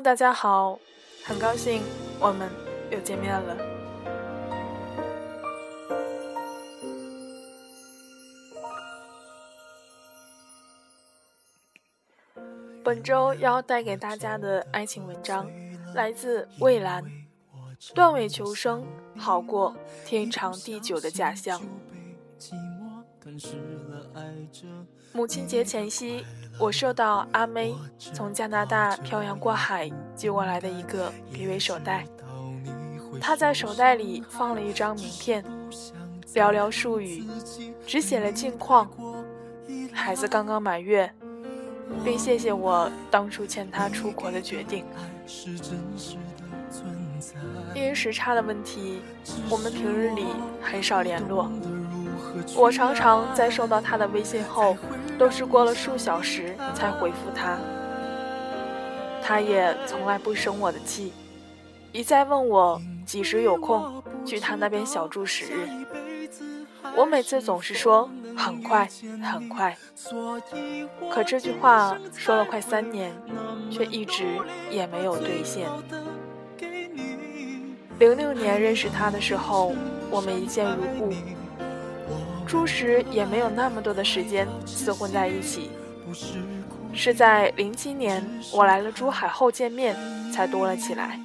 大家好，很高兴我们又见面了。本周要带给大家的爱情文章来自蔚蓝，断尾求生好过天长地久的假象。母亲节前夕。我收到阿妹从加拿大漂洋过海寄过来的一个鱼尾手袋，她在手袋里放了一张名片，寥寥数语，只写了近况，孩子刚刚满月，并谢谢我当初牵她出国的决定。因时差的问题，我们平日里很少联络。我常常在收到他的微信后，都是过了数小时才回复他。他也从来不生我的气，一再问我几时有空去他那边小住十日。我每次总是说很快很快，可这句话说了快三年，却一直也没有兑现。零六年认识他的时候，我们一见如故。初时也没有那么多的时间厮混在一起，是在零七年我来了珠海后见面才多了起来。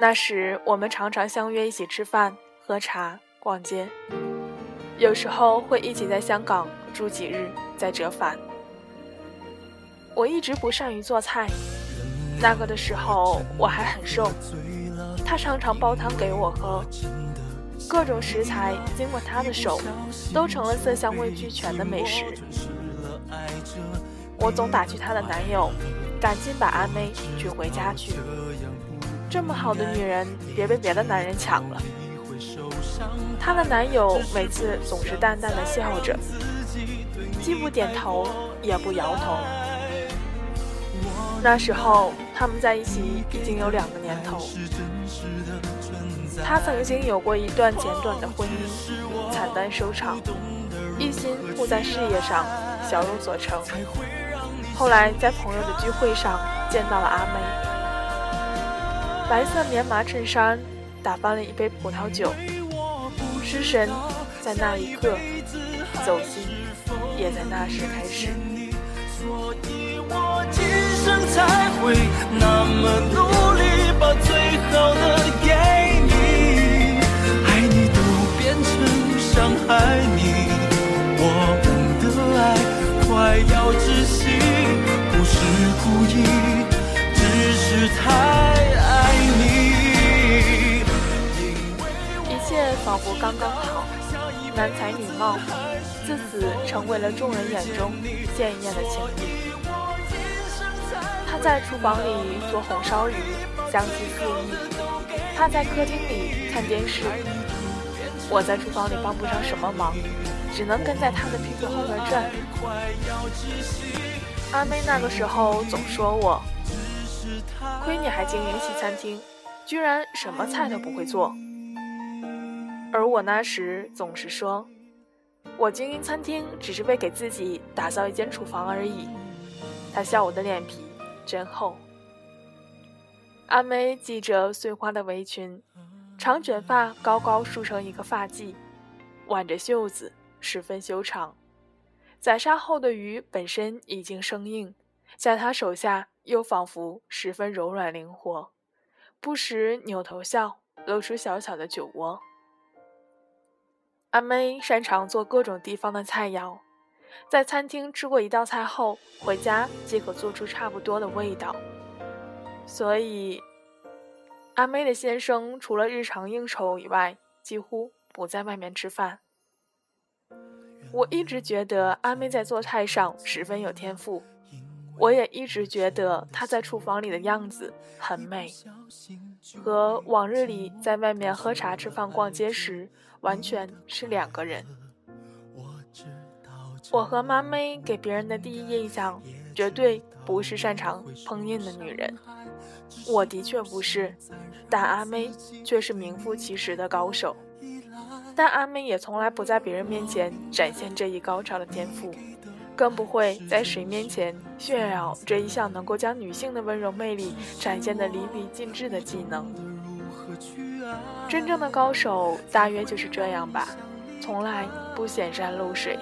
那时我们常常相约一起吃饭、喝茶、逛街，有时候会一起在香港住几日再折返。我一直不善于做菜，那个的时候我还很瘦，他常常煲汤给我喝。各种食材经过他的手，都成了色香味俱全的美食。我总打趣他的男友，赶紧把阿妹娶回家去。这么好的女人，别被别的男人抢了。她的男友每次总是淡淡的笑着，既不点头也不摇头。那时候他们在一起已经有两个年头。他曾经有过一段简短的婚姻，惨淡收场，一心扑在事业上，小有所成。后来在朋友的聚会上见到了阿妹，白色棉麻衬衫，打翻了一杯葡萄酒，失神在那一刻，走心也在那时开始。所以我今生才会那么努力，把最好的给你。爱你，我们的爱快要窒息，不是故意，只是太爱你。一切仿佛刚刚好，男才女貌，自此成为了众人眼中鲜艳的情侣。他在厨房里做红烧鱼，香气四溢；他在客厅里看电视。我在厨房里帮不上什么忙，只能跟在他的屁股后面转。阿妹那个时候总说我，亏你还经营西餐厅，居然什么菜都不会做。而我那时总是说，我经营餐厅只是为给自己打造一间厨房而已。他笑我的脸皮真厚。阿妹系着碎花的围裙。长卷发高高梳成一个发髻，挽着袖子，十分修长。宰杀后的鱼本身已经生硬，在他手下又仿佛十分柔软灵活，不时扭头笑，露出小小的酒窝。阿妹擅长做各种地方的菜肴，在餐厅吃过一道菜后，回家即可做出差不多的味道。所以，阿妹的先生除了日常应酬以外，几乎不在外面吃饭。我一直觉得阿妹在做菜上十分有天赋，我也一直觉得她在厨房里的样子很美，和往日里在外面喝茶、吃饭、逛街时完全是两个人。我和妈妹给别人的第一印象，绝对不是擅长烹饪的女人。我的确不是，但阿妹却是名副其实的高手。但阿妹也从来不在别人面前展现这一高超的天赋，更不会在谁面前炫耀这一项能够将女性的温柔魅力展现得淋漓尽致的技能。真正的高手大约就是这样吧，从来不显山露水。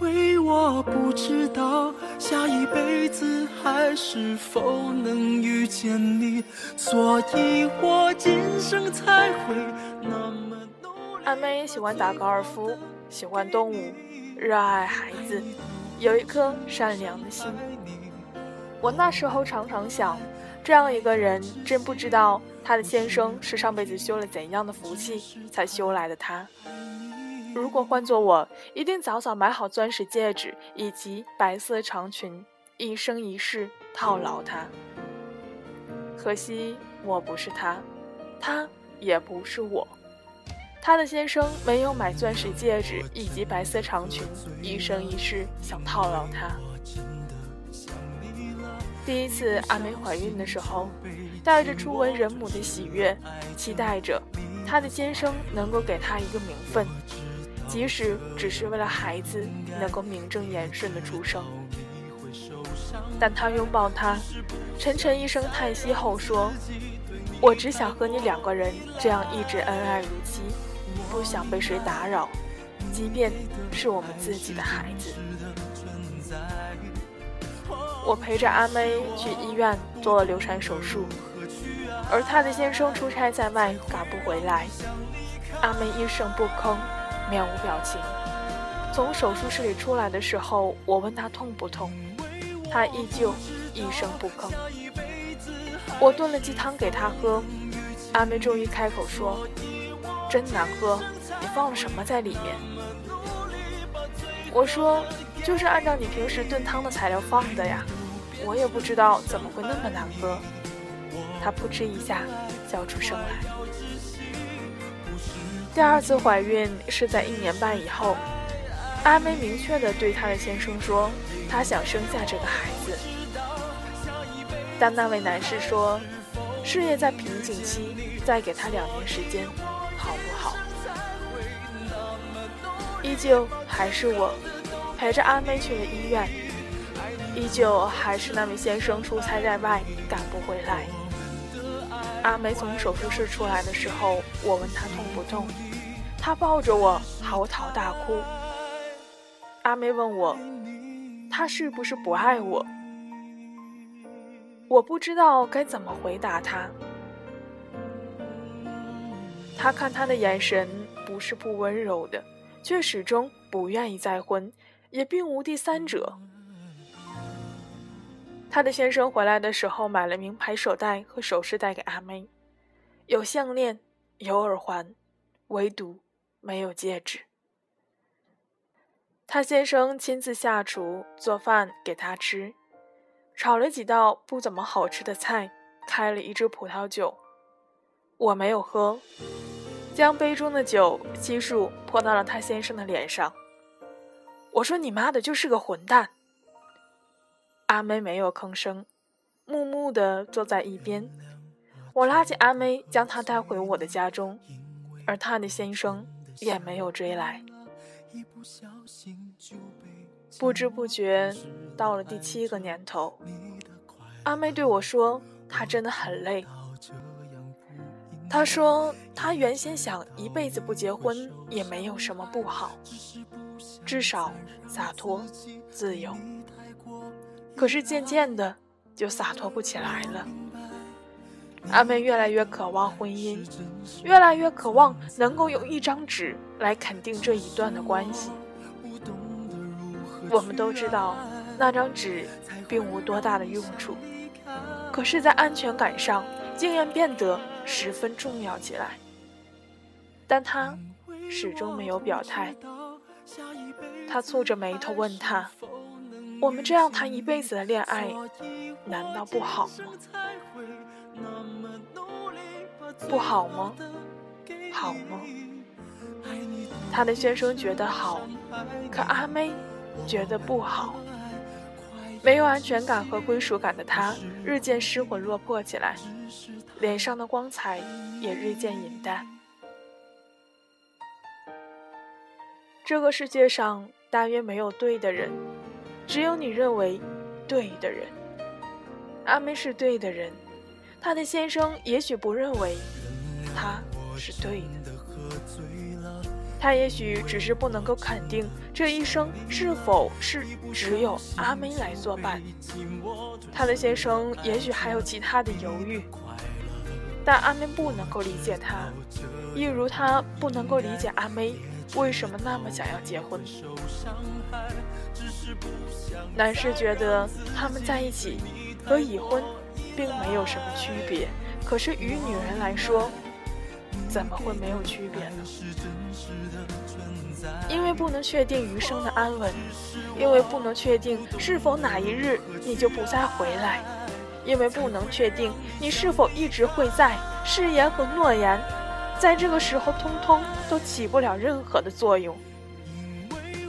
为我不知道下一辈子还是否能遇见你，所以我今生才会那么努力。阿妹喜欢打高尔夫，喜欢动物，热爱孩子，有一颗善良的心。我那时候常常想，这样一个人，真不知道他的先生是上辈子修了怎样的福气才修来的他。如果换做我，一定早早买好钻石戒指以及白色长裙，一生一世套牢他。可惜我不是他，他也不是我。他的先生没有买钻石戒指以及白色长裙，一生一世想套牢他。第一次阿梅怀孕的时候，带着初为人母的喜悦，期待着她的先生能够给她一个名分。即使只是为了孩子能够名正言顺的出生，但他拥抱她，沉沉一声叹息后说：“我只想和你两个人这样一直恩爱如昔，不想被谁打扰，即便是我们自己的孩子。”我陪着阿妹去医院做了流产手术，而她的先生出差在外赶不回来，阿妹一声不吭。面无表情。从手术室里出来的时候，我问他痛不痛，他依旧一声不吭。我炖了鸡汤给他喝，阿妹终于开口说：“真难喝，你放了什么在里面？”我说：“就是按照你平时炖汤的材料放的呀，我也不知道怎么会那么难喝。”他扑哧一下笑出声来。第二次怀孕是在一年半以后，阿梅明确地对她的先生说，她想生下这个孩子。但那位男士说，事业在瓶颈期，再给他两年时间，好不好？依旧还是我，陪着阿梅去了医院，依旧还是那位先生出差在外，赶不回来。阿梅从手术室出来的时候，我问她痛不痛。她抱着我嚎啕大哭。阿梅问我：“他是不是不爱我？”我不知道该怎么回答他。他看他的眼神不是不温柔的，却始终不愿意再婚，也并无第三者。他的先生回来的时候买了名牌手袋和首饰带给阿妹，有项链，有耳环，唯独。没有戒指。他先生亲自下厨做饭给他吃，炒了几道不怎么好吃的菜，开了一支葡萄酒。我没有喝，将杯中的酒悉数泼到了他先生的脸上。我说：“你妈的，就是个混蛋！”阿梅没有吭声，木木地坐在一边。我拉起阿梅，将她带回我的家中，而她的先生。也没有追来，不知不觉到了第七个年头。阿妹对我说：“她真的很累。”她说：“她原先想一辈子不结婚也没有什么不好，至少洒脱自由。可是渐渐的就洒脱不起来了。阿妹越来越渴望婚姻，越来越渴望能够用一张纸来肯定这一段的关系。我们都知道，那张纸并无多大的用处，可是，在安全感上，竟然变得十分重要起来。但他始终没有表态。他蹙着眉头问他：“我们这样谈一辈子的恋爱，难道不好吗？不好吗？好吗？”他的先生觉得好，可阿妹觉得不好。没有安全感和归属感的他，日渐失魂落魄起来，脸上的光彩也日渐隐淡。这个世界上大约没有对的人，只有你认为对的人。阿妹是对的人，她的先生也许不认为他是对的，他也许只是不能够肯定这一生是否是只有阿妹来作伴。他的先生也许还有其他的犹豫，但阿妹不能够理解他，一如他不能够理解阿妹。为什么那么想要结婚？男士觉得他们在一起和已婚并没有什么区别，可是与女人来说，怎么会没有区别呢？因为不能确定余生的安稳，因为不能确定是否哪一日你就不再回来，因为不能确定你是否一直会在，誓言和诺言。在这个时候，通通都起不了任何的作用，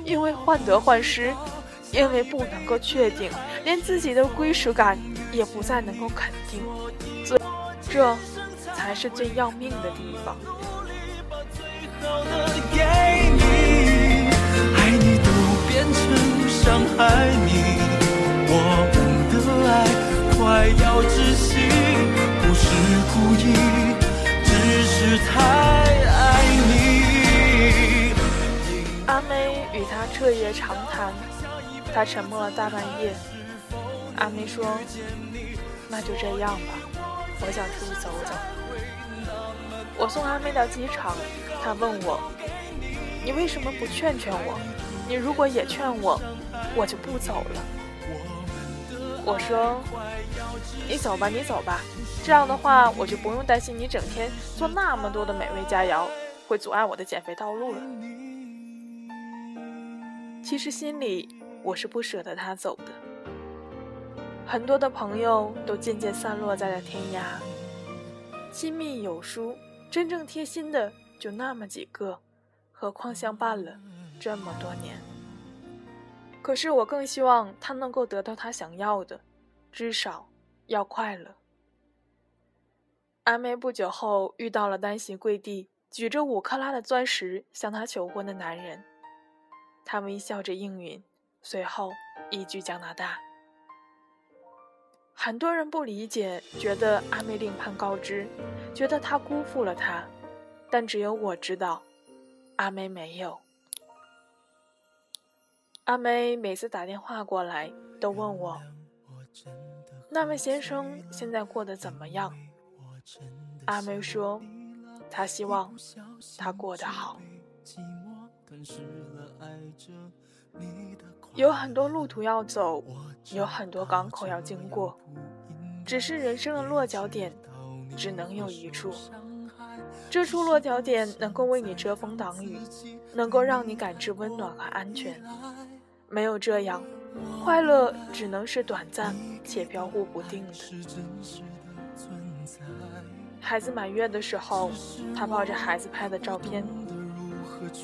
因为患得患失，因为不能够确定，连自己的归属感也不再能够肯定，这，这才是最要命的地方。爱你都变成伤害你，我们的爱快要窒息，不是故意。是太爱你。阿妹与他彻夜长谈，他沉默了大半夜。阿妹说：“那就这样吧，我想出去走走。”我送阿妹到机场，他问我：“你为什么不劝劝我？你如果也劝我，我就不走了。”我说：“你走吧，你走吧。”这样的话，我就不用担心你整天做那么多的美味佳肴会阻碍我的减肥道路了。其实心里我是不舍得他走的。很多的朋友都渐渐散落在了天涯，亲密有疏、真正贴心的就那么几个，何况相伴了这么多年。可是我更希望他能够得到他想要的，至少要快乐。阿妹不久后遇到了单膝跪地、举着五克拉的钻石向她求婚的男人，他微笑着应允，随后移居加拿大。很多人不理解，觉得阿妹另攀高枝，觉得他辜负了她，但只有我知道，阿妹没有。阿妹每次打电话过来，都问我，那位先生现在过得怎么样？阿妹说：“她希望他过得好。有很多路途要走，有很多港口要经过，只是人生的落脚点只能有一处。这处落脚点能够为你遮风挡雨，能够让你感知温暖和安全。没有这样，快乐只能是短暂且飘忽不定的。”孩子满月的时候，他抱着孩子拍的照片，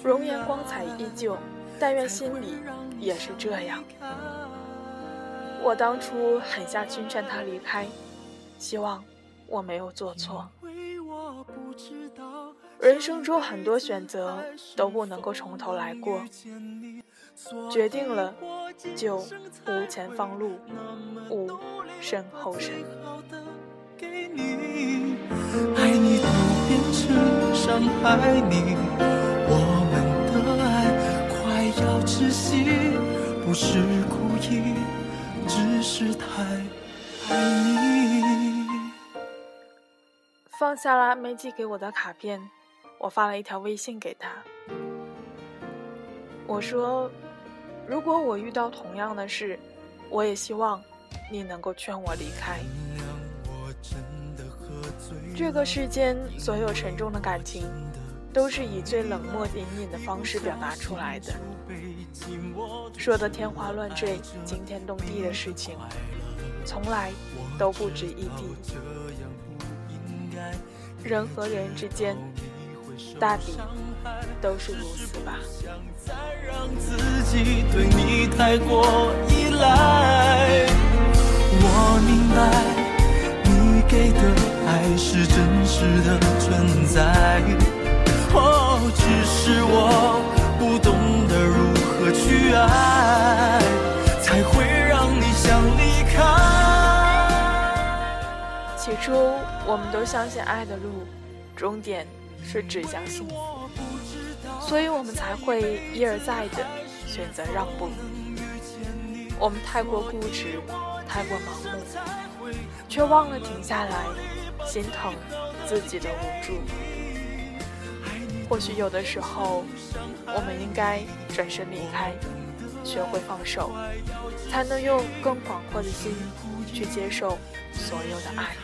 容颜光彩依旧。但愿心里也是这样。我当初狠下心劝他离开，希望我没有做错。为我不知道人生中很多选择都不能够从头来过，决定了就无前方路，无身后身。爱你都变成伤害你，我们的爱快要窒息，不是故意，只是太爱你。放下了没寄给我的卡片，我发了一条微信给他。我说：“如果我遇到同样的事，我也希望你能够劝我离开。”这个世间所有沉重的感情，都是以最冷漠隐隐的方式表达出来的，说的天花乱坠、惊天动地的事情，从来都不值一提。人和人之间，大抵都是如此吧。让自己对你太过依赖我明白，你给的爱是真实的存在。哦，只是我不懂得如何去爱，才会让你想离开。起初，我们都相信爱的路，终点是指向幸福，所以我们才会一而再的选择让步。我们太过固执，太过盲目，却忘了停下来，心疼自己的无助。或许有的时候，我们应该转身离开，学会放手，才能用更广阔的心去接受所有的爱。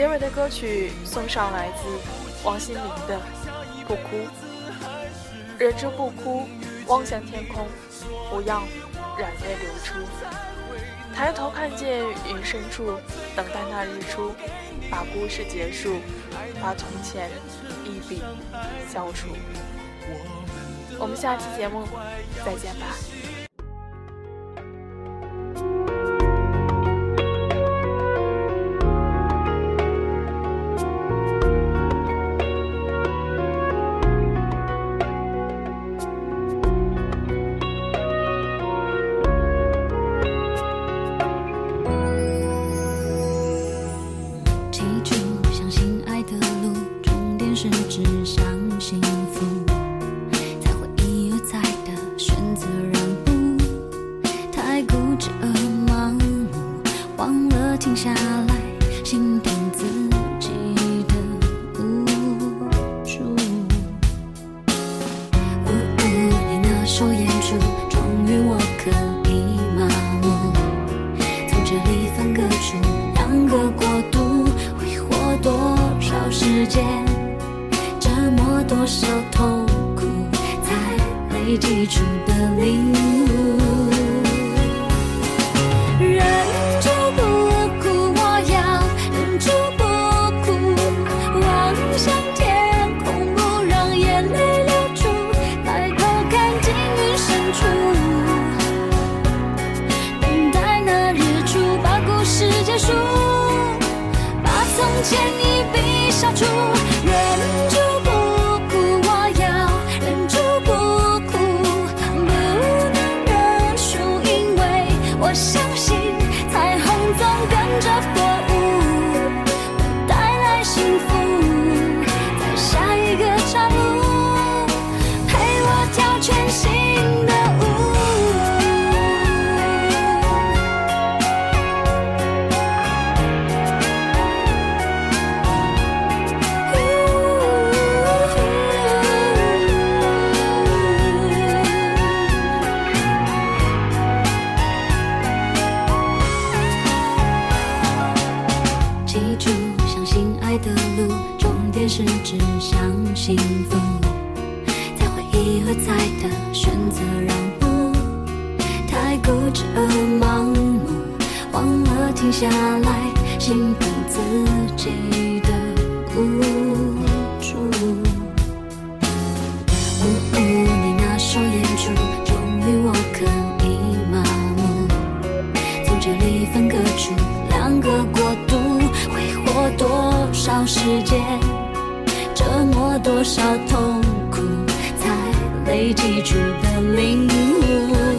结尾的歌曲送上来自王心凌的《不哭》，忍住不哭，望向天空。不要染泪流出，抬头看见云深处，等待那日出，把故事结束，把从前一笔消除。我们下期节目再见吧。最初的领悟，忍住不哭，我要忍住不哭，望向天空，不让眼泪流出，抬头看进云深处，等待那日出，把故事结束，把从前一笔消除。停下来，心疼自己的无助。呜呜，你那双眼珠，终于我可以麻木。从这里分割出两个国度，挥霍多少时间，折磨多少痛苦，才累积出的领悟。